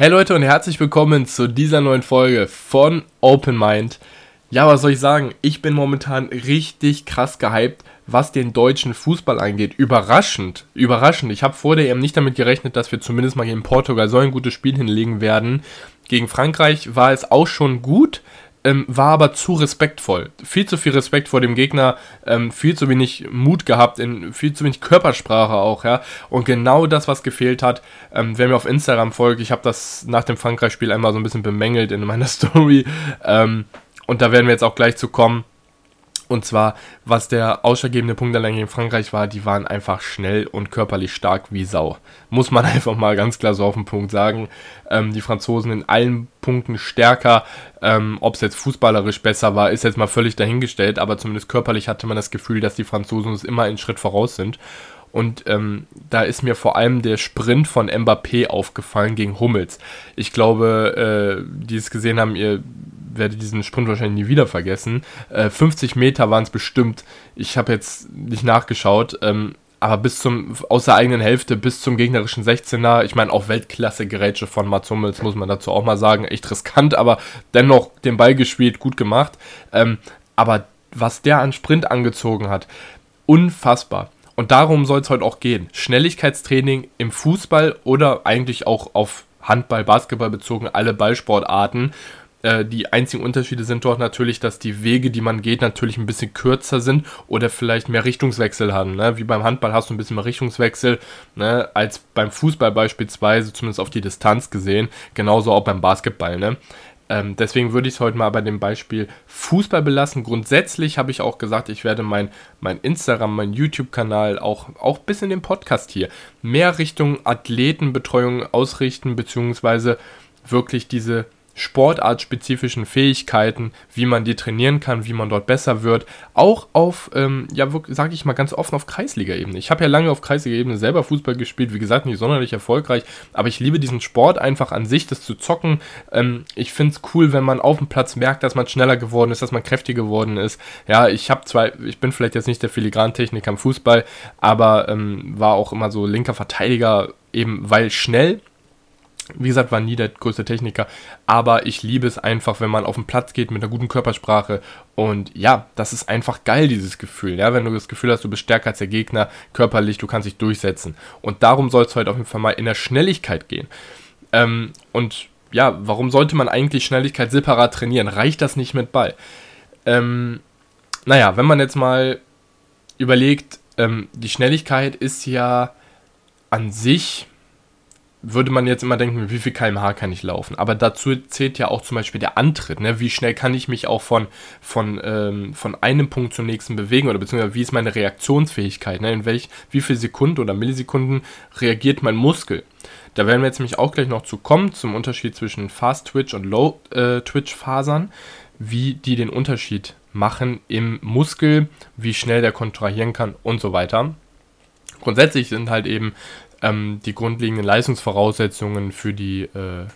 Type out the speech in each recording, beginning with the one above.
Hey Leute und herzlich willkommen zu dieser neuen Folge von Open Mind. Ja, was soll ich sagen? Ich bin momentan richtig krass gehypt, was den deutschen Fußball angeht. Überraschend, überraschend. Ich habe vor der EM nicht damit gerechnet, dass wir zumindest mal gegen Portugal so ein gutes Spiel hinlegen werden. Gegen Frankreich war es auch schon gut, ähm, war aber zu respektvoll. Viel zu viel Respekt vor dem Gegner, ähm, viel zu wenig Mut gehabt, in, viel zu wenig Körpersprache auch, ja. Und genau das, was gefehlt hat, ähm, wer mir auf Instagram folgt, ich habe das nach dem Frankreich-Spiel einmal so ein bisschen bemängelt in meiner Story. Ähm, und da werden wir jetzt auch gleich zu kommen. Und zwar, was der ausschlaggebende Punkt allein gegen Frankreich war, die waren einfach schnell und körperlich stark wie Sau. Muss man einfach mal ganz klar so auf den Punkt sagen. Ähm, die Franzosen in allen Punkten stärker. Ähm, Ob es jetzt fußballerisch besser war, ist jetzt mal völlig dahingestellt. Aber zumindest körperlich hatte man das Gefühl, dass die Franzosen uns immer einen Schritt voraus sind. Und ähm, da ist mir vor allem der Sprint von Mbappé aufgefallen gegen Hummels. Ich glaube, äh, die es gesehen haben, ihr werde diesen Sprint wahrscheinlich nie wieder vergessen. Äh, 50 Meter waren es bestimmt. Ich habe jetzt nicht nachgeschaut. Ähm, aber bis zum, aus der eigenen Hälfte bis zum gegnerischen 16er, ich meine auch Weltklasse-Gerätsche von Mats Hummels, muss man dazu auch mal sagen, echt riskant, aber dennoch den Ball gespielt, gut gemacht. Ähm, aber was der an Sprint angezogen hat, unfassbar. Und darum soll es heute auch gehen. Schnelligkeitstraining im Fußball oder eigentlich auch auf Handball, Basketball bezogen, alle Ballsportarten. Äh, die einzigen Unterschiede sind dort natürlich, dass die Wege, die man geht, natürlich ein bisschen kürzer sind oder vielleicht mehr Richtungswechsel haben. Ne? Wie beim Handball hast du ein bisschen mehr Richtungswechsel, ne? als beim Fußball beispielsweise, zumindest auf die Distanz gesehen. Genauso auch beim Basketball. Ne? Ähm, deswegen würde ich es heute mal bei dem Beispiel Fußball belassen. Grundsätzlich habe ich auch gesagt, ich werde mein, mein Instagram, mein YouTube-Kanal, auch, auch bis in den Podcast hier, mehr Richtung Athletenbetreuung ausrichten, beziehungsweise wirklich diese sportartspezifischen Fähigkeiten, wie man die trainieren kann, wie man dort besser wird, auch auf, ähm, ja, sage ich mal ganz offen, auf Kreisliga-Ebene. Ich habe ja lange auf Kreisliga-Ebene selber Fußball gespielt, wie gesagt, nicht sonderlich erfolgreich, aber ich liebe diesen Sport einfach an sich, das zu zocken. Ähm, ich finde es cool, wenn man auf dem Platz merkt, dass man schneller geworden ist, dass man kräftiger geworden ist. Ja, ich habe zwar, ich bin vielleicht jetzt nicht der Filigrantechniker am Fußball, aber ähm, war auch immer so linker Verteidiger, eben weil schnell wie gesagt, war nie der größte Techniker, aber ich liebe es einfach, wenn man auf den Platz geht mit einer guten Körpersprache. Und ja, das ist einfach geil, dieses Gefühl. Ja, wenn du das Gefühl hast, du bist stärker als der Gegner, körperlich, du kannst dich durchsetzen. Und darum soll es heute auf jeden Fall mal in der Schnelligkeit gehen. Ähm, und ja, warum sollte man eigentlich Schnelligkeit separat trainieren? Reicht das nicht mit Ball? Ähm, naja, wenn man jetzt mal überlegt, ähm, die Schnelligkeit ist ja an sich würde man jetzt immer denken, wie viel kmh kann ich laufen? Aber dazu zählt ja auch zum Beispiel der Antritt. Ne? Wie schnell kann ich mich auch von, von, ähm, von einem Punkt zum nächsten bewegen oder beziehungsweise wie ist meine Reaktionsfähigkeit? Ne? In welch, wie viel Sekunden oder Millisekunden reagiert mein Muskel? Da werden wir jetzt nämlich auch gleich noch zu kommen, zum Unterschied zwischen Fast Twitch und Low äh, wie die den Unterschied machen im Muskel, wie schnell der kontrahieren kann und so weiter. Grundsätzlich sind halt eben ähm, die grundlegenden Leistungsvoraussetzungen für die äh,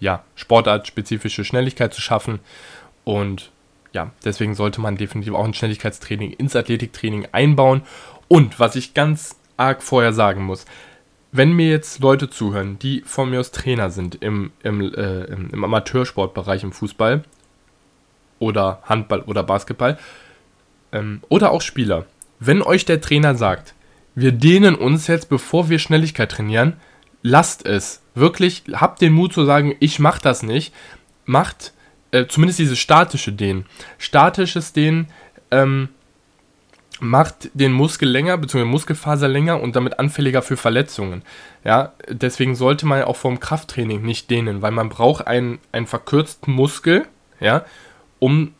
ja, sportartspezifische Schnelligkeit zu schaffen. Und ja, deswegen sollte man definitiv auch ein Schnelligkeitstraining ins Athletiktraining einbauen. Und was ich ganz arg vorher sagen muss, wenn mir jetzt Leute zuhören, die von mir aus Trainer sind im, im, äh, im, Amateursportbereich im Fußball oder Handball oder Basketball ähm, oder auch Spieler, wenn euch der Trainer sagt, wir dehnen uns jetzt, bevor wir Schnelligkeit trainieren. Lasst es. Wirklich, habt den Mut zu sagen, ich mach das nicht. Macht äh, zumindest dieses statische Dehnen. Statisches Dehnen ähm, macht den Muskel länger, beziehungsweise Muskelfaser länger und damit anfälliger für Verletzungen. Ja, deswegen sollte man auch vom Krafttraining nicht dehnen, weil man braucht einen, einen verkürzten Muskel, ja, um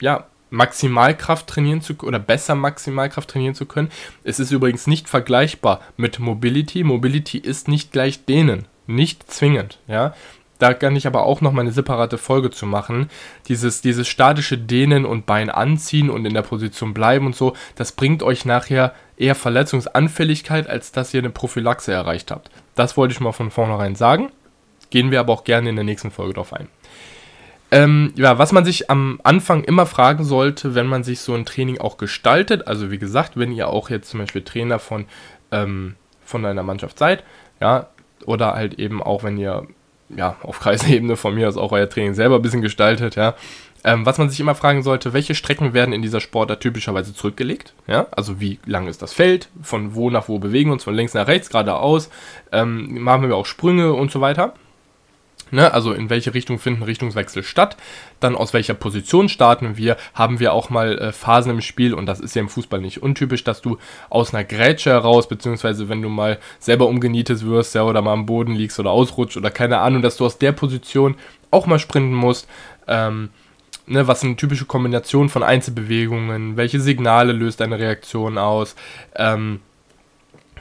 ja, Maximalkraft trainieren zu oder besser Maximalkraft trainieren zu können. Es ist übrigens nicht vergleichbar mit Mobility. Mobility ist nicht gleich denen, nicht zwingend, ja. Da kann ich aber auch noch mal eine separate Folge zu machen. Dieses, dieses statische Dehnen und Bein anziehen und in der Position bleiben und so, das bringt euch nachher eher Verletzungsanfälligkeit, als dass ihr eine Prophylaxe erreicht habt. Das wollte ich mal von vornherein sagen. Gehen wir aber auch gerne in der nächsten Folge drauf ein. Ähm, ja, was man sich am Anfang immer fragen sollte, wenn man sich so ein Training auch gestaltet, also wie gesagt, wenn ihr auch jetzt zum Beispiel Trainer von, ähm, von einer Mannschaft seid, ja, oder halt eben auch, wenn ihr ja, auf Kreisebene von mir aus auch euer Training selber ein bisschen gestaltet, ja. Ähm, was man sich immer fragen sollte, welche Strecken werden in dieser Sportart typischerweise zurückgelegt? Ja, also wie lang ist das Feld? Von wo nach wo bewegen wir uns? Von links nach rechts, geradeaus? Ähm, machen wir auch Sprünge und so weiter? Ne, also in welche Richtung finden Richtungswechsel statt, dann aus welcher Position starten wir, haben wir auch mal äh, Phasen im Spiel? Und das ist ja im Fußball nicht untypisch, dass du aus einer Grätsche heraus, beziehungsweise wenn du mal selber umgenietet wirst, ja, oder mal am Boden liegst oder ausrutscht oder keine Ahnung, dass du aus der Position auch mal sprinten musst, ähm, ne, was eine typische Kombination von Einzelbewegungen, welche Signale löst eine Reaktion aus, ähm,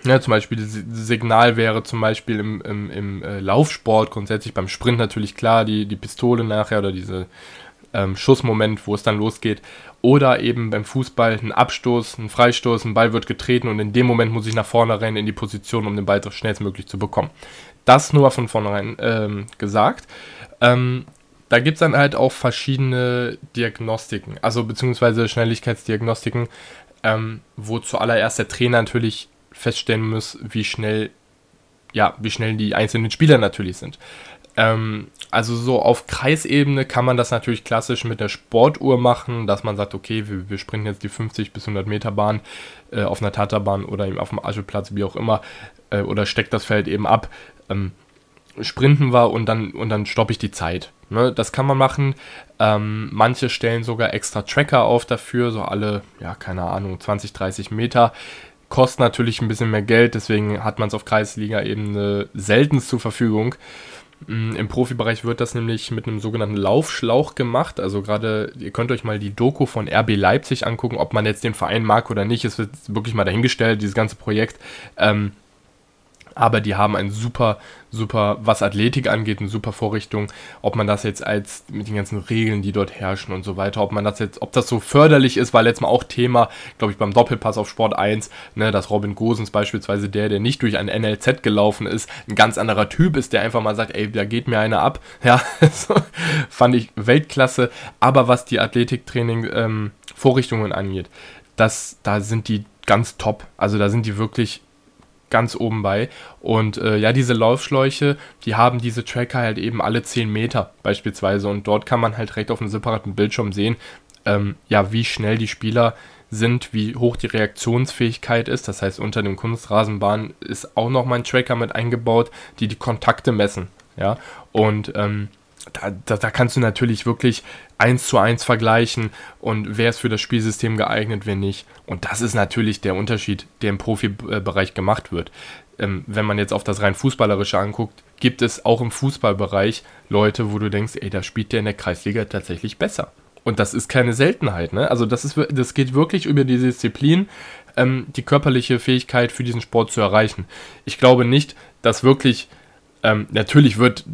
ja, zum Beispiel das Signal wäre zum Beispiel im, im, im äh, Laufsport grundsätzlich beim Sprint natürlich klar, die, die Pistole nachher oder diese ähm, Schussmoment, wo es dann losgeht. Oder eben beim Fußball ein Abstoß, ein Freistoß, ein Ball wird getreten und in dem Moment muss ich nach vorne rennen in die Position, um den Ball schnellstmöglich zu bekommen. Das nur von vornherein ähm, gesagt. Ähm, da gibt es dann halt auch verschiedene Diagnostiken, also beziehungsweise Schnelligkeitsdiagnostiken, ähm, wo zuallererst der Trainer natürlich feststellen muss, wie schnell, ja, wie schnell die einzelnen Spieler natürlich sind. Ähm, also so auf Kreisebene kann man das natürlich klassisch mit der Sportuhr machen, dass man sagt, okay, wir, wir sprinten jetzt die 50 bis 100 Meter Bahn äh, auf einer Taterbahn oder eben auf dem Ascheplatz, wie auch immer, äh, oder steckt das Feld eben ab. Ähm, sprinten wir und dann, und dann stoppe ich die Zeit. Ne, das kann man machen. Ähm, manche stellen sogar extra Tracker auf dafür, so alle, ja, keine Ahnung, 20, 30 Meter kostet natürlich ein bisschen mehr Geld, deswegen hat man es auf Kreisliga-Ebene selten zur Verfügung. Mm, Im Profibereich wird das nämlich mit einem sogenannten Laufschlauch gemacht. Also gerade, ihr könnt euch mal die Doku von RB Leipzig angucken, ob man jetzt den Verein mag oder nicht. Es wird wirklich mal dahingestellt, dieses ganze Projekt. Ähm, aber die haben ein super, super, was Athletik angeht, eine super Vorrichtung. Ob man das jetzt als mit den ganzen Regeln, die dort herrschen und so weiter, ob man das jetzt, ob das so förderlich ist, war letztes Mal auch Thema, glaube ich, beim Doppelpass auf Sport 1, ne, dass Robin Gosens beispielsweise der, der nicht durch ein NLZ gelaufen ist, ein ganz anderer Typ ist, der einfach mal sagt, ey, da geht mir einer ab. Ja, fand ich Weltklasse. Aber was die Athletiktraining ähm, angeht, das, da sind die ganz top. Also da sind die wirklich ganz oben bei. Und äh, ja, diese Laufschläuche, die haben diese Tracker halt eben alle 10 Meter beispielsweise. Und dort kann man halt direkt auf einem separaten Bildschirm sehen, ähm, ja, wie schnell die Spieler sind, wie hoch die Reaktionsfähigkeit ist. Das heißt, unter dem Kunstrasenbahn ist auch nochmal ein Tracker mit eingebaut, die die Kontakte messen. Ja, und ähm, da, da, da, kannst du natürlich wirklich eins zu eins vergleichen und wer ist für das Spielsystem geeignet, wer nicht. Und das ist natürlich der Unterschied, der im Profibereich gemacht wird. Ähm, wenn man jetzt auf das rein Fußballerische anguckt, gibt es auch im Fußballbereich Leute, wo du denkst, ey, da spielt der in der Kreisliga tatsächlich besser. Und das ist keine Seltenheit, ne? Also das ist das geht wirklich über die Disziplin, ähm, die körperliche Fähigkeit für diesen Sport zu erreichen. Ich glaube nicht, dass wirklich ähm, natürlich wird,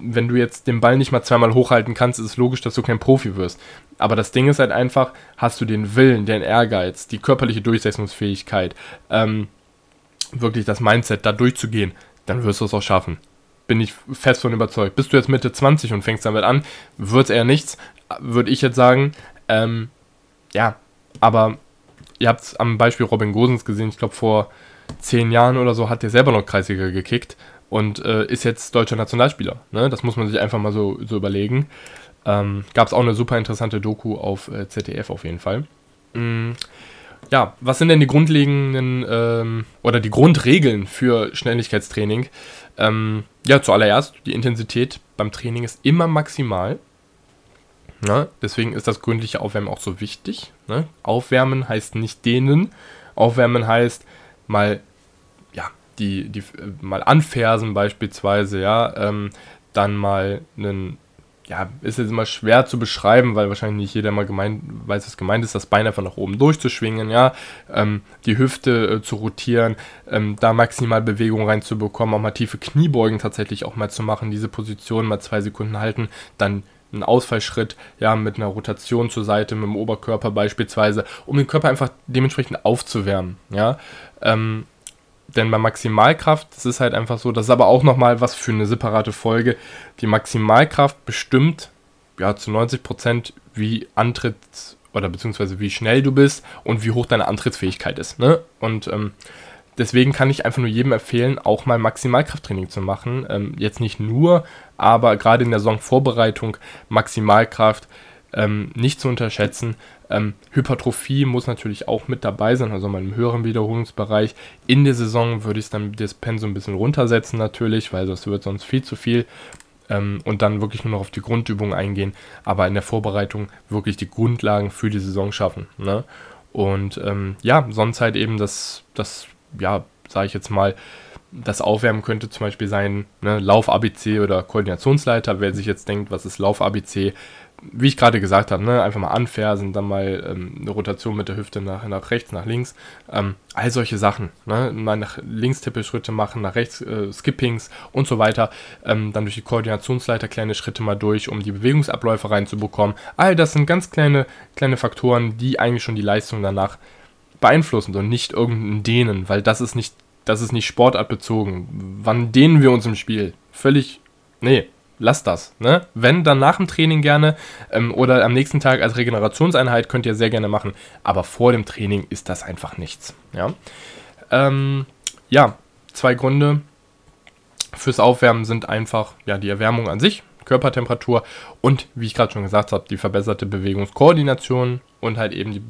wenn du jetzt den Ball nicht mal zweimal hochhalten kannst, ist es logisch, dass du kein Profi wirst. Aber das Ding ist halt einfach, hast du den Willen, den Ehrgeiz, die körperliche Durchsetzungsfähigkeit, ähm, wirklich das Mindset, da durchzugehen, dann wirst du es auch schaffen. Bin ich fest von überzeugt. Bist du jetzt Mitte 20 und fängst damit an, wird es eher nichts, würde ich jetzt sagen. Ähm, ja, aber ihr habt es am Beispiel Robin Gosens gesehen, ich glaube vor zehn Jahren oder so hat der selber noch Kreisliga gekickt und äh, ist jetzt deutscher Nationalspieler. Ne? Das muss man sich einfach mal so, so überlegen. Ähm, Gab es auch eine super interessante Doku auf äh, ZDF auf jeden Fall. Mm, ja, was sind denn die grundlegenden ähm, oder die Grundregeln für Schnelligkeitstraining? Ähm, ja, zuallererst, die Intensität beim Training ist immer maximal. Ne? Deswegen ist das gründliche Aufwärmen auch so wichtig. Ne? Aufwärmen heißt nicht dehnen. Aufwärmen heißt mal die, die äh, mal anfersen beispielsweise, ja, ähm, dann mal einen, ja, ist jetzt immer schwer zu beschreiben, weil wahrscheinlich nicht jeder mal gemeint, weiß, was gemeint ist, das Bein einfach nach oben durchzuschwingen, ja, ähm, die Hüfte äh, zu rotieren, ähm, da maximal Bewegung reinzubekommen, auch mal tiefe Kniebeugen tatsächlich auch mal zu machen, diese Position mal zwei Sekunden halten, dann einen Ausfallschritt, ja, mit einer Rotation zur Seite, mit dem Oberkörper beispielsweise, um den Körper einfach dementsprechend aufzuwärmen, ja. Ähm, denn bei Maximalkraft, das ist halt einfach so, das ist aber auch nochmal was für eine separate Folge. Die Maximalkraft bestimmt ja zu 90% wie Antritts- oder beziehungsweise wie schnell du bist und wie hoch deine Antrittsfähigkeit ist. Ne? Und ähm, deswegen kann ich einfach nur jedem empfehlen, auch mal Maximalkrafttraining zu machen. Ähm, jetzt nicht nur, aber gerade in der Saisonvorbereitung Maximalkraft ähm, nicht zu unterschätzen. Ähm, Hypertrophie muss natürlich auch mit dabei sein, also mal im höheren Wiederholungsbereich. In der Saison würde ich dann das Pensum ein bisschen runtersetzen natürlich, weil das wird sonst viel zu viel. Ähm, und dann wirklich nur noch auf die Grundübungen eingehen, aber in der Vorbereitung wirklich die Grundlagen für die Saison schaffen. Ne? Und ähm, ja, sonst halt eben das, das ja, sage ich jetzt mal, das Aufwärmen könnte zum Beispiel sein, ne, Lauf-ABC oder Koordinationsleiter. Wer sich jetzt denkt, was ist Lauf-ABC, wie ich gerade gesagt habe, ne, einfach mal anfersen, dann mal ähm, eine Rotation mit der Hüfte nach, nach rechts, nach links. Ähm, all solche Sachen. Ne, mal nach links Tippelschritte machen, nach rechts äh, Skippings und so weiter. Ähm, dann durch die Koordinationsleiter kleine Schritte mal durch, um die Bewegungsabläufe reinzubekommen. All das sind ganz kleine, kleine Faktoren, die eigentlich schon die Leistung danach beeinflussen und nicht irgendein Dehnen, weil das ist nicht, das ist nicht sportartbezogen. Wann dehnen wir uns im Spiel? Völlig, nee, lasst das. Ne? Wenn, dann nach dem Training gerne ähm, oder am nächsten Tag als Regenerationseinheit könnt ihr sehr gerne machen. Aber vor dem Training ist das einfach nichts. Ja, ähm, ja zwei Gründe fürs Aufwärmen sind einfach ja, die Erwärmung an sich, Körpertemperatur und, wie ich gerade schon gesagt habe, die verbesserte Bewegungskoordination und halt eben die,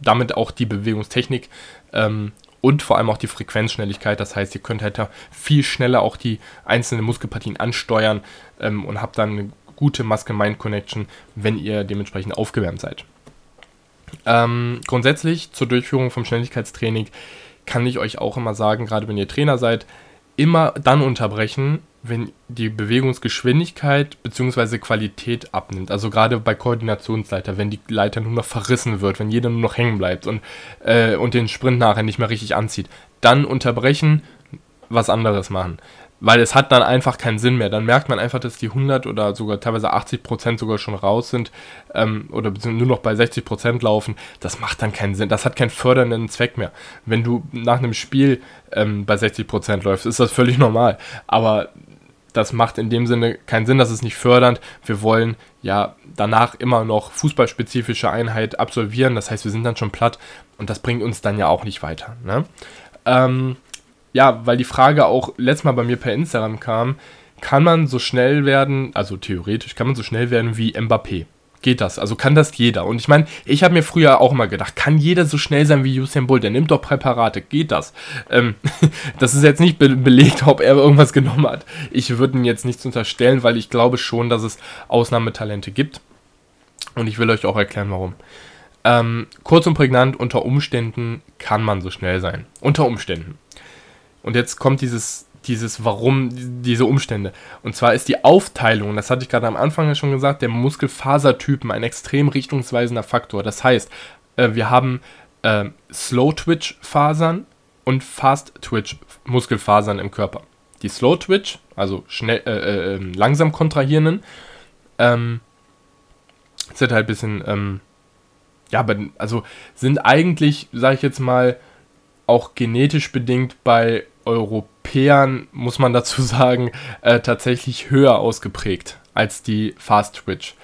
damit auch die Bewegungstechnik ähm, und vor allem auch die Frequenzschnelligkeit. Das heißt, ihr könnt halt viel schneller auch die einzelnen Muskelpartien ansteuern ähm, und habt dann eine gute Muscle-Mind-Connection, wenn ihr dementsprechend aufgewärmt seid. Ähm, grundsätzlich zur Durchführung vom Schnelligkeitstraining kann ich euch auch immer sagen, gerade wenn ihr Trainer seid, immer dann unterbrechen, wenn die Bewegungsgeschwindigkeit bzw. Qualität abnimmt. Also gerade bei Koordinationsleiter, wenn die Leiter nur noch verrissen wird, wenn jeder nur noch hängen bleibt und, äh, und den Sprint nachher nicht mehr richtig anzieht, dann unterbrechen, was anderes machen. Weil es hat dann einfach keinen Sinn mehr. Dann merkt man einfach, dass die 100 oder sogar teilweise 80 Prozent sogar schon raus sind ähm, oder nur noch bei 60 Prozent laufen. Das macht dann keinen Sinn. Das hat keinen fördernden Zweck mehr. Wenn du nach einem Spiel ähm, bei 60 Prozent läufst, ist das völlig normal. Aber das macht in dem Sinne keinen Sinn, das ist nicht fördernd. Wir wollen ja danach immer noch fußballspezifische Einheit absolvieren. Das heißt, wir sind dann schon platt und das bringt uns dann ja auch nicht weiter. Ne? Ähm, ja, weil die Frage auch letztes Mal bei mir per Instagram kam, kann man so schnell werden, also theoretisch kann man so schnell werden wie Mbappé? Geht das. Also kann das jeder. Und ich meine, ich habe mir früher auch immer gedacht, kann jeder so schnell sein wie Usain Bolt? Der nimmt doch Präparate. Geht das? Ähm, das ist jetzt nicht be belegt, ob er irgendwas genommen hat. Ich würde ihn jetzt nichts unterstellen, weil ich glaube schon, dass es Ausnahmetalente gibt. Und ich will euch auch erklären, warum. Ähm, kurz und prägnant, unter Umständen kann man so schnell sein. Unter Umständen. Und jetzt kommt dieses dieses Warum, diese Umstände. Und zwar ist die Aufteilung, das hatte ich gerade am Anfang ja schon gesagt, der Muskelfasertypen ein extrem richtungsweisender Faktor. Das heißt, äh, wir haben äh, Slow-Twitch-Fasern und Fast-Twitch-Muskelfasern im Körper. Die Slow-Twitch, also schnell, äh, äh, ähm, langsam kontrahierenden, ähm, sind halt ein bisschen, ähm, ja, also sind eigentlich, sage ich jetzt mal, auch genetisch bedingt bei Europäern, muss man dazu sagen, äh, tatsächlich höher ausgeprägt als die Fast Twitch.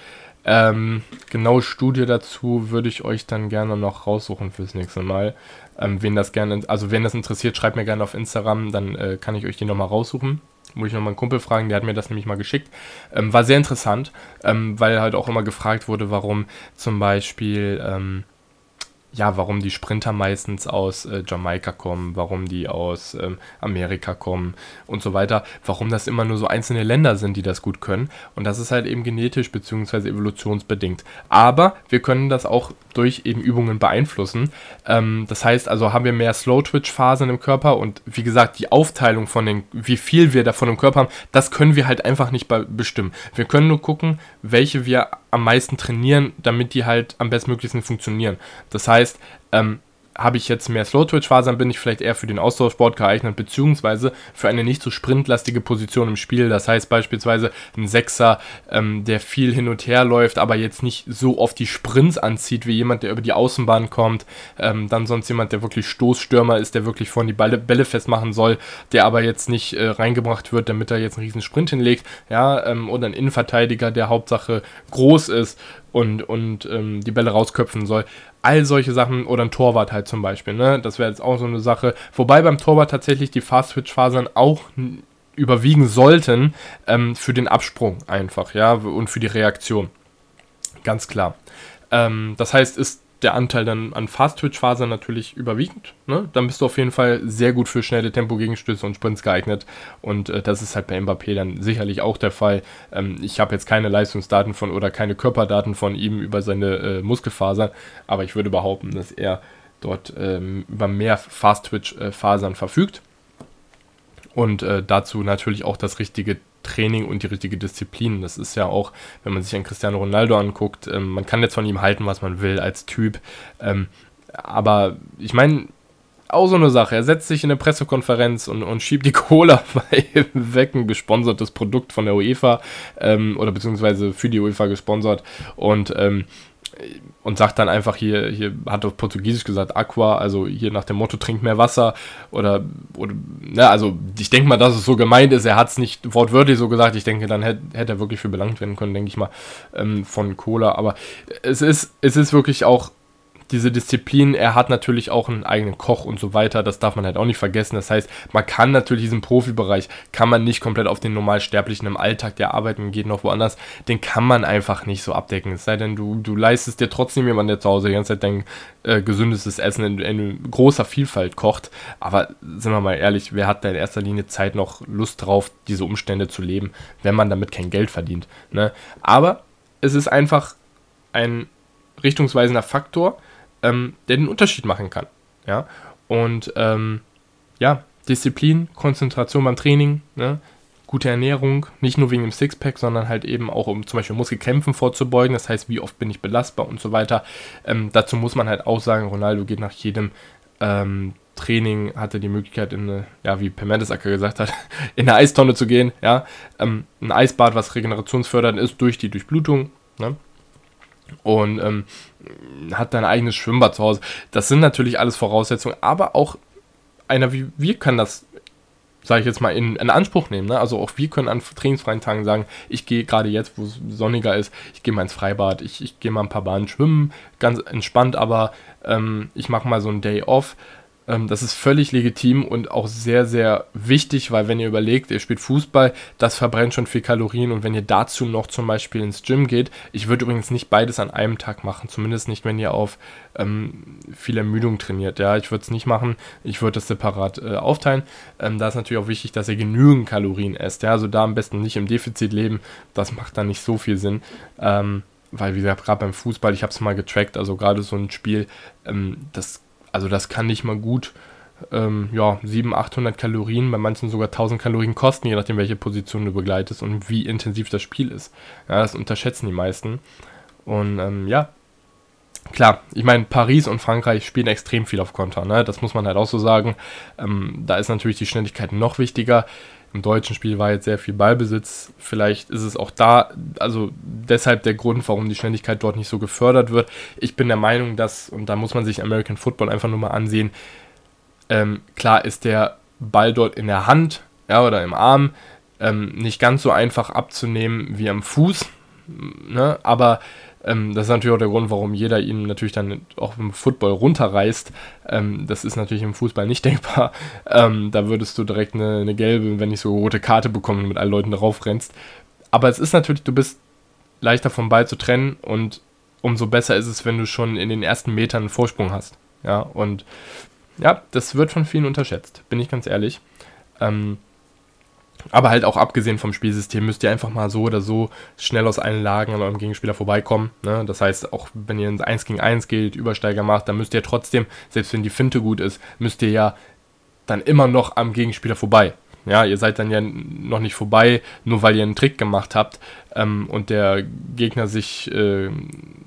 Ähm, genaue Studie dazu würde ich euch dann gerne noch raussuchen fürs nächste Mal. Ähm, wen das gerne, also wen das interessiert, schreibt mir gerne auf Instagram, dann äh, kann ich euch die nochmal raussuchen. Muss ich nochmal einen Kumpel fragen, der hat mir das nämlich mal geschickt. Ähm, war sehr interessant, ähm, weil halt auch immer gefragt wurde, warum zum Beispiel ähm, ja, warum die Sprinter meistens aus äh, Jamaika kommen, warum die aus ähm, Amerika kommen und so weiter, warum das immer nur so einzelne Länder sind, die das gut können. Und das ist halt eben genetisch bzw. evolutionsbedingt. Aber wir können das auch durch eben Übungen beeinflussen. Ähm, das heißt also, haben wir mehr Slow-Twitch-Phasen im Körper und wie gesagt, die Aufteilung von den, wie viel wir davon im Körper haben, das können wir halt einfach nicht bestimmen. Wir können nur gucken, welche wir am meisten trainieren, damit die halt am bestmöglichsten funktionieren. Das heißt, ähm, habe ich jetzt mehr Slow-Twitch-Fasern, bin ich vielleicht eher für den Ausdauersport geeignet, beziehungsweise für eine nicht so sprintlastige Position im Spiel. Das heißt beispielsweise ein Sechser, ähm, der viel hin und her läuft, aber jetzt nicht so oft die Sprints anzieht, wie jemand, der über die Außenbahn kommt. Ähm, dann sonst jemand, der wirklich Stoßstürmer ist, der wirklich vorne die Bälle, Bälle festmachen soll, der aber jetzt nicht äh, reingebracht wird, damit er jetzt einen riesen Sprint hinlegt. Ja, ähm, oder ein Innenverteidiger, der Hauptsache groß ist und, und ähm, die Bälle rausköpfen soll. All solche Sachen oder ein Torwart halt zum Beispiel, ne? Das wäre jetzt auch so eine Sache. Wobei beim Torwart tatsächlich die Fast-Switch-Fasern auch überwiegen sollten ähm, für den Absprung einfach, ja, und für die Reaktion. Ganz klar. Ähm, das heißt, ist der Anteil dann an Fast-Twitch-Fasern natürlich überwiegend. Ne? Dann bist du auf jeden Fall sehr gut für schnelle Tempo-Gegenstöße und Sprints geeignet. Und äh, das ist halt bei Mbappé dann sicherlich auch der Fall. Ähm, ich habe jetzt keine Leistungsdaten von oder keine Körperdaten von ihm über seine äh, Muskelfasern, aber ich würde behaupten, dass er dort ähm, über mehr Fast-Twitch-Fasern verfügt. Und äh, dazu natürlich auch das richtige Training und die richtige Disziplin. Das ist ja auch, wenn man sich an Cristiano Ronaldo anguckt, ähm, man kann jetzt von ihm halten, was man will als Typ. Ähm, aber ich meine, auch so eine Sache. Er setzt sich in eine Pressekonferenz und, und schiebt die Cola weg, ein gesponsertes Produkt von der UEFA ähm, oder beziehungsweise für die UEFA gesponsert. Und ähm, und sagt dann einfach hier, hier hat auf Portugiesisch gesagt Aqua, also hier nach dem Motto trink mehr Wasser oder, oder ne, also ich denke mal, dass es so gemeint ist, er hat es nicht wortwörtlich so gesagt, ich denke, dann hätte hätt er wirklich für belangt werden können, denke ich mal, ähm, von Cola, aber es ist, es ist wirklich auch diese Disziplin, er hat natürlich auch einen eigenen Koch und so weiter, das darf man halt auch nicht vergessen. Das heißt, man kann natürlich diesen Profibereich, kann man nicht komplett auf den Normalsterblichen im Alltag, der arbeiten geht noch woanders, den kann man einfach nicht so abdecken. Es sei denn, du, du leistest dir trotzdem jemanden, der zu Hause die ganze Zeit dein äh, gesündestes Essen in, in, großer Vielfalt kocht. Aber sind wir mal ehrlich, wer hat da in erster Linie Zeit noch Lust drauf, diese Umstände zu leben, wenn man damit kein Geld verdient? Ne? Aber es ist einfach ein richtungsweisender Faktor, ähm, der den Unterschied machen kann. Ja, und ähm, ja, Disziplin, Konzentration beim Training, ne? gute Ernährung, nicht nur wegen dem Sixpack, sondern halt eben auch, um zum Beispiel Muskelkrämpfen vorzubeugen, das heißt, wie oft bin ich belastbar und so weiter. Ähm, dazu muss man halt auch sagen, Ronaldo geht nach jedem ähm, Training, hatte die Möglichkeit, in eine, ja, wie Per Mertesacker gesagt hat, in eine Eistonne zu gehen, ja, ähm, ein Eisbad, was regenerationsfördernd ist durch die Durchblutung, ne? Und ähm, hat ein eigenes Schwimmbad zu Hause. Das sind natürlich alles Voraussetzungen, aber auch einer wie wir können das, sage ich jetzt mal, in, in Anspruch nehmen. Ne? Also auch wir können an trainingsfreien Tagen sagen, ich gehe gerade jetzt, wo es sonniger ist, ich gehe mal ins Freibad, ich, ich gehe mal ein paar Bahnen schwimmen, ganz entspannt, aber ähm, ich mache mal so einen Day off ähm, das ist völlig legitim und auch sehr, sehr wichtig, weil wenn ihr überlegt, ihr spielt Fußball, das verbrennt schon viel Kalorien und wenn ihr dazu noch zum Beispiel ins Gym geht, ich würde übrigens nicht beides an einem Tag machen, zumindest nicht, wenn ihr auf ähm, viel Ermüdung trainiert. Ja, ich würde es nicht machen, ich würde es separat äh, aufteilen. Ähm, da ist natürlich auch wichtig, dass ihr genügend Kalorien esst. Ja, also da am besten nicht im Defizit leben, das macht dann nicht so viel Sinn. Ähm, weil, wie gesagt, gerade beim Fußball, ich habe es mal getrackt, also gerade so ein Spiel, ähm, das also das kann nicht mal gut ähm, ja, 700, 800 Kalorien, bei manchen sogar 1000 Kalorien kosten, je nachdem, welche Position du begleitest und wie intensiv das Spiel ist. Ja, das unterschätzen die meisten. Und ähm, ja, klar, ich meine, Paris und Frankreich spielen extrem viel auf Konter, ne? das muss man halt auch so sagen. Ähm, da ist natürlich die Schnelligkeit noch wichtiger. Im deutschen Spiel war jetzt sehr viel Ballbesitz. Vielleicht ist es auch da, also deshalb der Grund, warum die Schnelligkeit dort nicht so gefördert wird. Ich bin der Meinung, dass, und da muss man sich American Football einfach nur mal ansehen, ähm, klar ist der Ball dort in der Hand ja, oder im Arm ähm, nicht ganz so einfach abzunehmen wie am Fuß. Ne? Aber ähm, das ist natürlich auch der Grund, warum jeder ihn natürlich dann auch im Football runterreißt. Ähm, das ist natürlich im Fußball nicht denkbar. Ähm, da würdest du direkt eine, eine, gelbe, wenn nicht so rote Karte bekommen und mit allen Leuten darauf rennst. Aber es ist natürlich, du bist leichter vom Ball zu trennen und umso besser ist es, wenn du schon in den ersten Metern einen Vorsprung hast. Ja, und ja, das wird von vielen unterschätzt, bin ich ganz ehrlich. Ähm, aber halt auch abgesehen vom Spielsystem müsst ihr einfach mal so oder so schnell aus allen Lagen an eurem Gegenspieler vorbeikommen. Ne? Das heißt, auch wenn ihr ins 1 gegen 1 geht, Übersteiger macht, dann müsst ihr trotzdem, selbst wenn die Finte gut ist, müsst ihr ja dann immer noch am Gegenspieler vorbei. Ja, ihr seid dann ja noch nicht vorbei, nur weil ihr einen Trick gemacht habt ähm, und der Gegner sich äh,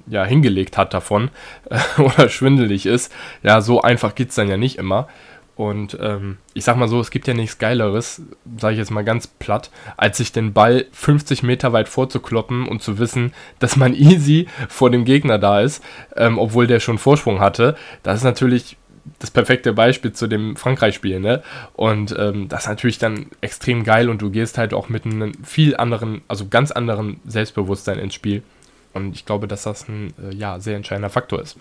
ja hingelegt hat davon äh, oder schwindelig ist. Ja, so einfach geht es dann ja nicht immer. Und ähm, ich sag mal so, es gibt ja nichts Geileres, sage ich jetzt mal ganz platt, als sich den Ball 50 Meter weit vorzukloppen und zu wissen, dass man easy vor dem Gegner da ist, ähm, obwohl der schon Vorsprung hatte. Das ist natürlich das perfekte Beispiel zu dem Frankreich-Spiel, ne? Und ähm, das ist natürlich dann extrem geil und du gehst halt auch mit einem viel anderen, also ganz anderen Selbstbewusstsein ins Spiel. Und ich glaube, dass das ein äh, ja, sehr entscheidender Faktor ist.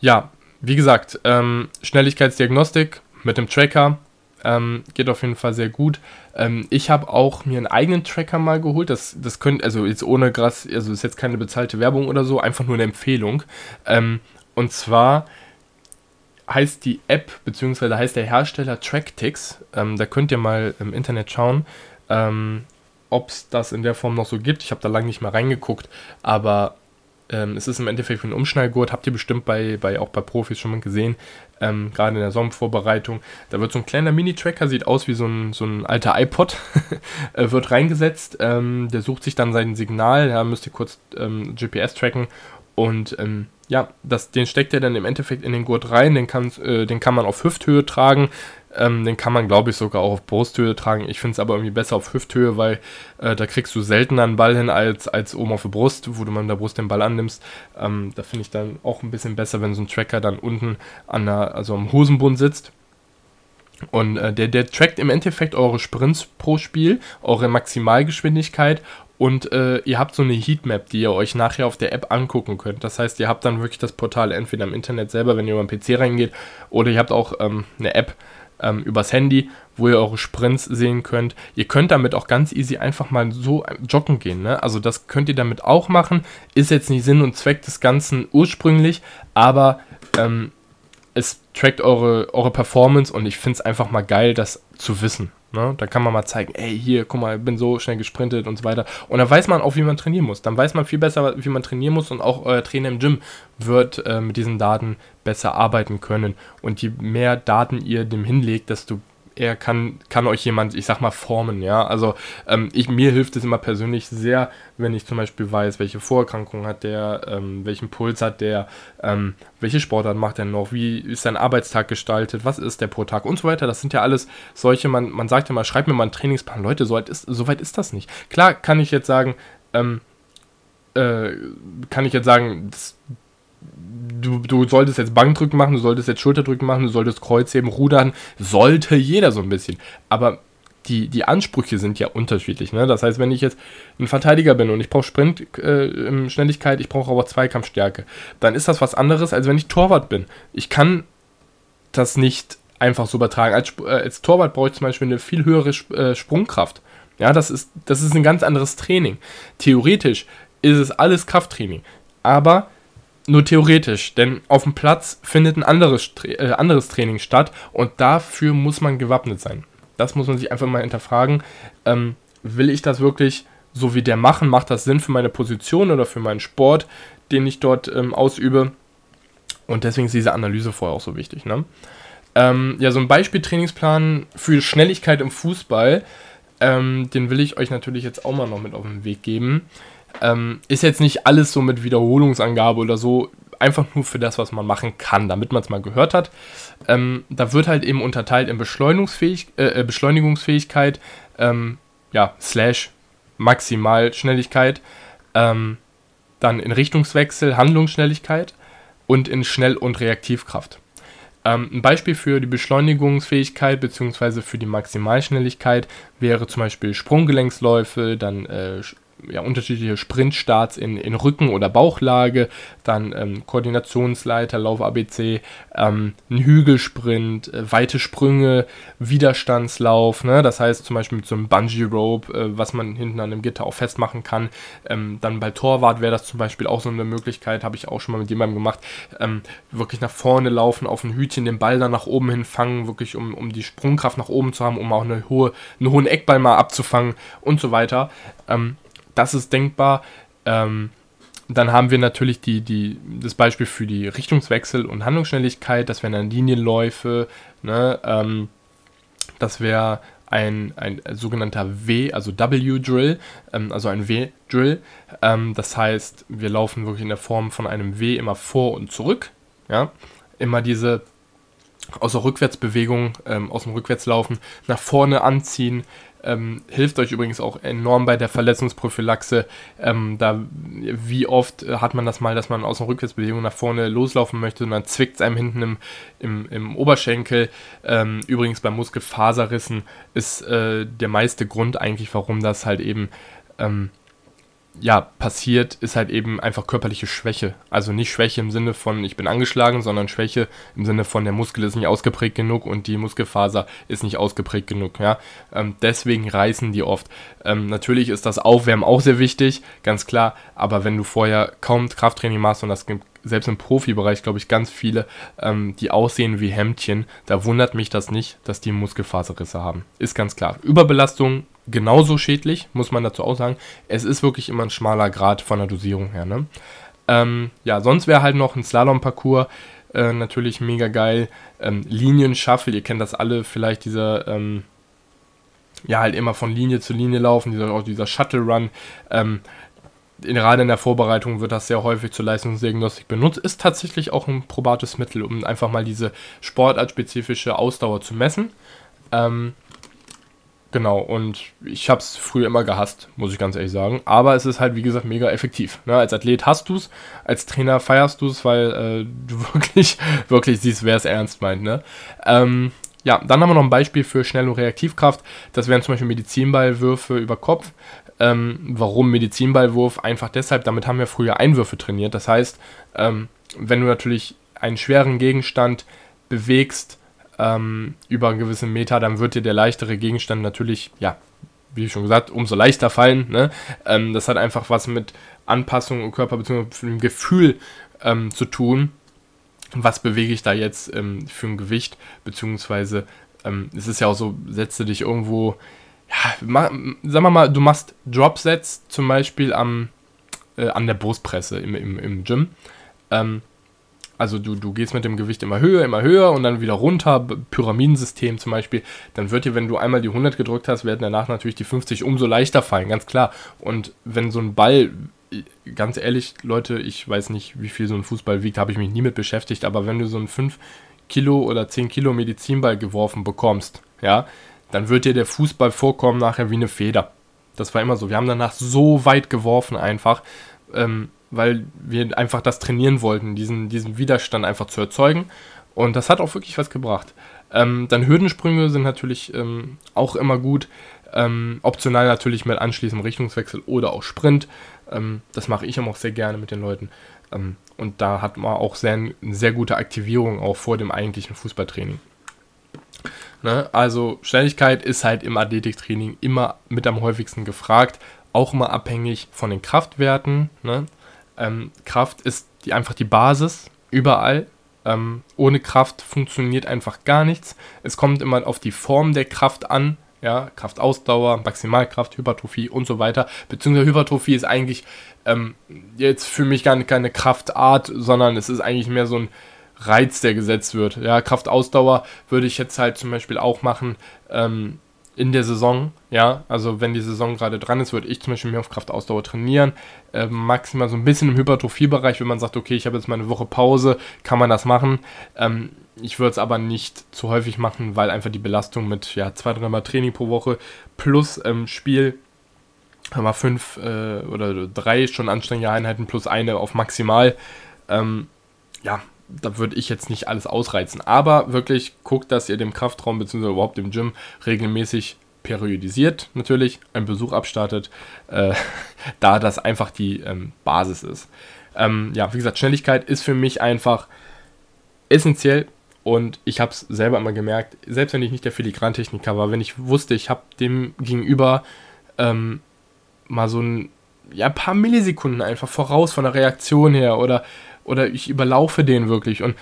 Ja, wie gesagt, ähm, Schnelligkeitsdiagnostik mit dem Tracker ähm, geht auf jeden Fall sehr gut. Ähm, ich habe auch mir einen eigenen Tracker mal geholt. Das, das könnte, also jetzt ohne Gras, also ist jetzt keine bezahlte Werbung oder so, einfach nur eine Empfehlung. Ähm, und zwar heißt die App, beziehungsweise heißt der Hersteller Tracktix. Ähm, da könnt ihr mal im Internet schauen, ähm, ob es das in der Form noch so gibt. Ich habe da lange nicht mal reingeguckt, aber ähm, es ist im Endeffekt wie ein Umschnallgurt, habt ihr bestimmt bei, bei auch bei Profis schon mal gesehen, ähm, gerade in der Sommervorbereitung. Da wird so ein kleiner Mini-Tracker, sieht aus wie so ein, so ein alter iPod, äh, wird reingesetzt. Ähm, der sucht sich dann sein Signal, da müsst ihr kurz ähm, GPS tracken und ähm, ja, das, den steckt er dann im Endeffekt in den Gurt rein, den, äh, den kann man auf Hüfthöhe tragen, ähm, den kann man, glaube ich, sogar auch auf Brusthöhe tragen. Ich finde es aber irgendwie besser auf Hüfthöhe, weil äh, da kriegst du seltener einen Ball hin als, als oben auf der Brust, wo du mit der Brust den Ball annimmst. Ähm, da finde ich dann auch ein bisschen besser, wenn so ein Tracker dann unten an der, also am Hosenbund sitzt. Und äh, der, der trackt im Endeffekt eure Sprints pro Spiel, eure Maximalgeschwindigkeit und äh, ihr habt so eine Heatmap, die ihr euch nachher auf der App angucken könnt. Das heißt, ihr habt dann wirklich das Portal entweder im Internet selber, wenn ihr über den PC reingeht, oder ihr habt auch ähm, eine App ähm, übers Handy, wo ihr eure Sprints sehen könnt. Ihr könnt damit auch ganz easy einfach mal so joggen gehen. Ne? Also das könnt ihr damit auch machen. Ist jetzt nicht Sinn und Zweck des Ganzen ursprünglich, aber ähm, es trackt eure, eure Performance und ich finde es einfach mal geil, das zu wissen. Ne? Da kann man mal zeigen, ey, hier, guck mal, ich bin so schnell gesprintet und so weiter. Und dann weiß man auch, wie man trainieren muss. Dann weiß man viel besser, wie man trainieren muss und auch euer Trainer im Gym wird äh, mit diesen Daten besser arbeiten können. Und je mehr Daten ihr dem hinlegt, desto er kann, kann euch jemand, ich sag mal, formen, ja. Also ähm, ich, mir hilft es immer persönlich sehr, wenn ich zum Beispiel weiß, welche Vorerkrankungen hat der, ähm, welchen Puls hat der, ähm, welche Sportart macht er noch, wie ist sein Arbeitstag gestaltet, was ist der pro Tag und so weiter. Das sind ja alles solche, man, man sagt ja mal, schreibt mir mal einen Trainingsplan. Leute, so weit ist, so weit ist das nicht. Klar kann ich jetzt sagen, ähm, äh, kann ich jetzt sagen, das, du, du solltest jetzt Bankdrücken machen, du solltest jetzt Schulterdrücken machen, du solltest Kreuzheben, Rudern, sollte jeder so ein bisschen. Aber die, die Ansprüche sind ja unterschiedlich. Ne? Das heißt, wenn ich jetzt ein Verteidiger bin und ich brauche Sprintschnelligkeit, äh, ich brauche aber Zweikampfstärke, dann ist das was anderes, als wenn ich Torwart bin. Ich kann das nicht einfach so übertragen. Als, äh, als Torwart brauche ich zum Beispiel eine viel höhere äh, Sprungkraft. Ja, das ist, das ist ein ganz anderes Training. Theoretisch ist es alles Krafttraining. Aber nur theoretisch, denn auf dem Platz findet ein anderes, äh, anderes Training statt und dafür muss man gewappnet sein. Das muss man sich einfach mal hinterfragen. Ähm, will ich das wirklich so wie der machen? Macht das Sinn für meine Position oder für meinen Sport, den ich dort ähm, ausübe? Und deswegen ist diese Analyse vorher auch so wichtig. Ne? Ähm, ja, so ein Beispieltrainingsplan für Schnelligkeit im Fußball, ähm, den will ich euch natürlich jetzt auch mal noch mit auf den Weg geben. Ähm, ist jetzt nicht alles so mit Wiederholungsangabe oder so, einfach nur für das, was man machen kann, damit man es mal gehört hat. Ähm, da wird halt eben unterteilt in Beschleunigungsfähig äh, äh, Beschleunigungsfähigkeit, ähm, ja, slash Maximalschnelligkeit, ähm, dann in Richtungswechsel, Handlungsschnelligkeit und in Schnell- und Reaktivkraft. Ähm, ein Beispiel für die Beschleunigungsfähigkeit bzw. für die Maximalschnelligkeit wäre zum Beispiel Sprunggelenksläufe, dann äh, ja, unterschiedliche Sprintstarts in, in Rücken- oder Bauchlage, dann ähm, Koordinationsleiter, Lauf ABC, ähm, ein Hügelsprint, äh, weite Sprünge, Widerstandslauf, ne? das heißt zum Beispiel mit so einem Bungee-Rope, äh, was man hinten an dem Gitter auch festmachen kann. Ähm, dann bei Torwart wäre das zum Beispiel auch so eine Möglichkeit, habe ich auch schon mal mit jemandem gemacht, ähm, wirklich nach vorne laufen, auf ein Hütchen den Ball dann nach oben hin fangen, wirklich um, um die Sprungkraft nach oben zu haben, um auch eine hohe, einen hohen Eckball mal abzufangen und so weiter. Ähm, das ist denkbar. Ähm, dann haben wir natürlich die, die, das Beispiel für die Richtungswechsel und Handlungsschnelligkeit, das wären dann Linienläufe, ne? ähm, das wäre ein, ein sogenannter W, also W-Drill, ähm, also ein W-Drill. Ähm, das heißt, wir laufen wirklich in der Form von einem W immer vor und zurück. Ja? Immer diese aus der Rückwärtsbewegung, ähm, aus dem Rückwärtslaufen nach vorne anziehen, ähm, hilft euch übrigens auch enorm bei der Verletzungsprophylaxe. Ähm, da, wie oft hat man das mal, dass man aus einer Rückwärtsbewegung nach vorne loslaufen möchte und dann zwickt es einem hinten im, im, im Oberschenkel. Ähm, übrigens bei Muskelfaserrissen ist äh, der meiste Grund eigentlich, warum das halt eben ähm, ja, passiert, ist halt eben einfach körperliche Schwäche. Also nicht Schwäche im Sinne von, ich bin angeschlagen, sondern Schwäche im Sinne von, der Muskel ist nicht ausgeprägt genug und die Muskelfaser ist nicht ausgeprägt genug. Ja? Ähm, deswegen reißen die oft. Ähm, natürlich ist das Aufwärmen auch sehr wichtig, ganz klar, aber wenn du vorher kaum Krafttraining machst und das gibt selbst im Profibereich, glaube ich, ganz viele, ähm, die aussehen wie Hemdchen, da wundert mich das nicht, dass die Muskelfaserrisse haben. Ist ganz klar. Überbelastung genauso schädlich, muss man dazu auch sagen. Es ist wirklich immer ein schmaler Grad von der Dosierung her. Ne? Ähm, ja, sonst wäre halt noch ein Slalom-Parcours äh, natürlich mega geil. Ähm, Linien-Shuffle, ihr kennt das alle, vielleicht dieser, ähm, ja, halt immer von Linie zu Linie laufen, dieser, auch dieser Shuttle-Run. Ähm, gerade in der Vorbereitung wird das sehr häufig zur Leistungsdiagnostik benutzt, ist tatsächlich auch ein probates Mittel, um einfach mal diese sportartspezifische Ausdauer zu messen. Ähm, Genau, und ich habe es früher immer gehasst, muss ich ganz ehrlich sagen. Aber es ist halt, wie gesagt, mega effektiv. Ne? Als Athlet hast du es, als Trainer feierst du es, weil äh, du wirklich, wirklich siehst, wer es ernst meint. Ne? Ähm, ja, dann haben wir noch ein Beispiel für Schnell- und Reaktivkraft. Das wären zum Beispiel Medizinballwürfe über Kopf. Ähm, warum Medizinballwurf? Einfach deshalb, damit haben wir früher Einwürfe trainiert. Das heißt, ähm, wenn du natürlich einen schweren Gegenstand bewegst, ähm, über einen gewissen Meter, dann wird dir der leichtere Gegenstand natürlich, ja, wie schon gesagt, umso leichter fallen. Ne? Ähm, das hat einfach was mit Anpassung und Körper bzw. dem Gefühl ähm, zu tun. Was bewege ich da jetzt ähm, für ein Gewicht? Beziehungsweise ähm, es ist ja auch so, setze dich irgendwo, ja, ma, sagen wir mal, du machst Dropsets zum Beispiel am, äh, an der Brustpresse im, im, im Gym. Ähm, also du, du gehst mit dem Gewicht immer höher, immer höher und dann wieder runter, Pyramidensystem zum Beispiel, dann wird dir, wenn du einmal die 100 gedrückt hast, werden danach natürlich die 50 umso leichter fallen, ganz klar. Und wenn so ein Ball, ganz ehrlich, Leute, ich weiß nicht, wie viel so ein Fußball wiegt, habe ich mich nie mit beschäftigt, aber wenn du so einen 5 Kilo oder 10 Kilo Medizinball geworfen bekommst, ja, dann wird dir der Fußball vorkommen nachher wie eine Feder. Das war immer so. Wir haben danach so weit geworfen einfach. Ähm, weil wir einfach das trainieren wollten, diesen, diesen Widerstand einfach zu erzeugen. Und das hat auch wirklich was gebracht. Ähm, dann Hürdensprünge sind natürlich ähm, auch immer gut. Ähm, optional natürlich mit anschließendem Richtungswechsel oder auch Sprint. Ähm, das mache ich auch sehr gerne mit den Leuten. Ähm, und da hat man auch sehr, eine sehr gute Aktivierung auch vor dem eigentlichen Fußballtraining. Ne? Also Schnelligkeit ist halt im Athletiktraining immer mit am häufigsten gefragt, auch immer abhängig von den Kraftwerten. Ne? Ähm, Kraft ist die, einfach die Basis überall. Ähm, ohne Kraft funktioniert einfach gar nichts. Es kommt immer auf die Form der Kraft an. Ja, Kraftausdauer, Maximalkraft, Hypertrophie und so weiter. Beziehungsweise Hypertrophie ist eigentlich ähm, jetzt für mich gar keine Kraftart, sondern es ist eigentlich mehr so ein Reiz, der gesetzt wird. Ja, Kraftausdauer würde ich jetzt halt zum Beispiel auch machen. Ähm, in der Saison, ja, also wenn die Saison gerade dran ist, würde ich zum Beispiel mehr auf Kraftausdauer trainieren, äh, maximal so ein bisschen im Hypertrophiebereich, wenn man sagt, okay, ich habe jetzt mal eine Woche Pause, kann man das machen. Ähm, ich würde es aber nicht zu häufig machen, weil einfach die Belastung mit ja, zwei, dreimal Training pro Woche plus ähm, Spiel, mal fünf äh, oder drei schon anstrengende Einheiten plus eine auf maximal, ähm, ja, da würde ich jetzt nicht alles ausreizen. Aber wirklich guckt, dass ihr dem Kraftraum bzw. überhaupt dem Gym regelmäßig periodisiert natürlich, einen Besuch abstartet, äh, da das einfach die ähm, Basis ist. Ähm, ja, wie gesagt, Schnelligkeit ist für mich einfach essentiell und ich habe es selber immer gemerkt, selbst wenn ich nicht der Filigrantechniker war, wenn ich wusste, ich habe dem gegenüber ähm, mal so ein ja, paar Millisekunden einfach voraus von der Reaktion her oder oder ich überlaufe den wirklich und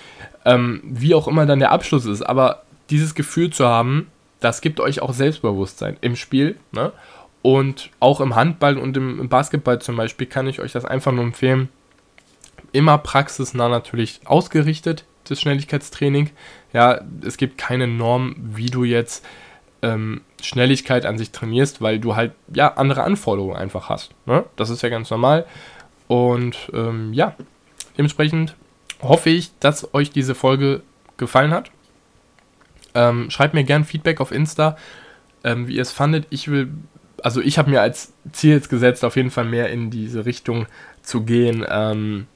ähm, wie auch immer dann der Abschluss ist, aber dieses Gefühl zu haben, das gibt euch auch Selbstbewusstsein im Spiel, ne? Und auch im Handball und im Basketball zum Beispiel kann ich euch das einfach nur empfehlen. Immer praxisnah natürlich ausgerichtet, das Schnelligkeitstraining. Ja, es gibt keine Norm, wie du jetzt ähm, Schnelligkeit an sich trainierst, weil du halt ja andere Anforderungen einfach hast. Ne? Das ist ja ganz normal. Und ähm, ja, Dementsprechend hoffe ich, dass euch diese Folge gefallen hat. Ähm, schreibt mir gern Feedback auf Insta, ähm, wie ihr es fandet. Ich will, also ich habe mir als Ziel jetzt gesetzt, auf jeden Fall mehr in diese Richtung zu gehen. Ähm,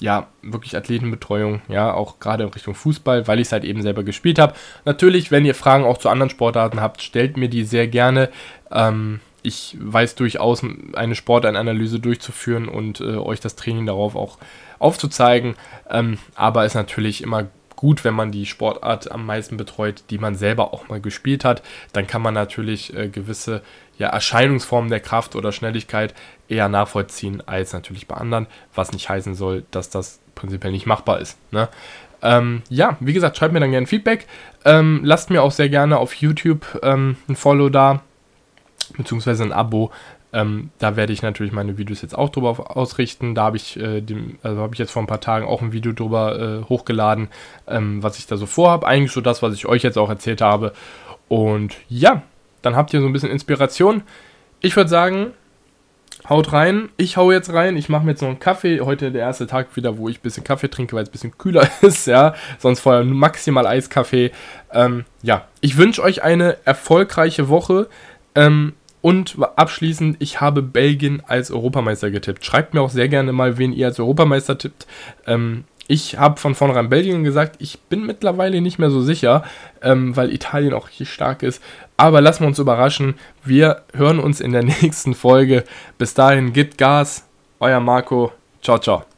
ja, wirklich Athletenbetreuung, ja, auch gerade in Richtung Fußball, weil ich es halt eben selber gespielt habe. Natürlich, wenn ihr Fragen auch zu anderen Sportarten habt, stellt mir die sehr gerne. Ähm, ich weiß durchaus, eine Sportanalyse durchzuführen und äh, euch das Training darauf auch aufzuzeigen. Ähm, aber ist natürlich immer gut, wenn man die Sportart am meisten betreut, die man selber auch mal gespielt hat. Dann kann man natürlich äh, gewisse ja, Erscheinungsformen der Kraft oder Schnelligkeit eher nachvollziehen als natürlich bei anderen, was nicht heißen soll, dass das prinzipiell nicht machbar ist. Ne? Ähm, ja, wie gesagt, schreibt mir dann gerne Feedback. Ähm, lasst mir auch sehr gerne auf YouTube ähm, ein Follow da, beziehungsweise ein Abo. Ähm, da werde ich natürlich meine Videos jetzt auch drüber ausrichten. Da habe ich, äh, also habe ich jetzt vor ein paar Tagen auch ein Video drüber äh, hochgeladen, ähm, was ich da so vorhabe. Eigentlich so das, was ich euch jetzt auch erzählt habe. Und ja, dann habt ihr so ein bisschen Inspiration. Ich würde sagen, haut rein. Ich hau jetzt rein. Ich mache mir jetzt noch einen Kaffee. Heute der erste Tag wieder, wo ich ein bisschen Kaffee trinke, weil es ein bisschen kühler ist. Ja, sonst vorher maximal Eiskaffee. Ähm, ja, ich wünsche euch eine erfolgreiche Woche. Ähm, und abschließend, ich habe Belgien als Europameister getippt. Schreibt mir auch sehr gerne mal, wen ihr als Europameister tippt. Ähm, ich habe von vornherein Belgien gesagt, ich bin mittlerweile nicht mehr so sicher, ähm, weil Italien auch richtig stark ist. Aber lassen wir uns überraschen. Wir hören uns in der nächsten Folge. Bis dahin, gibt Gas. Euer Marco. Ciao, ciao.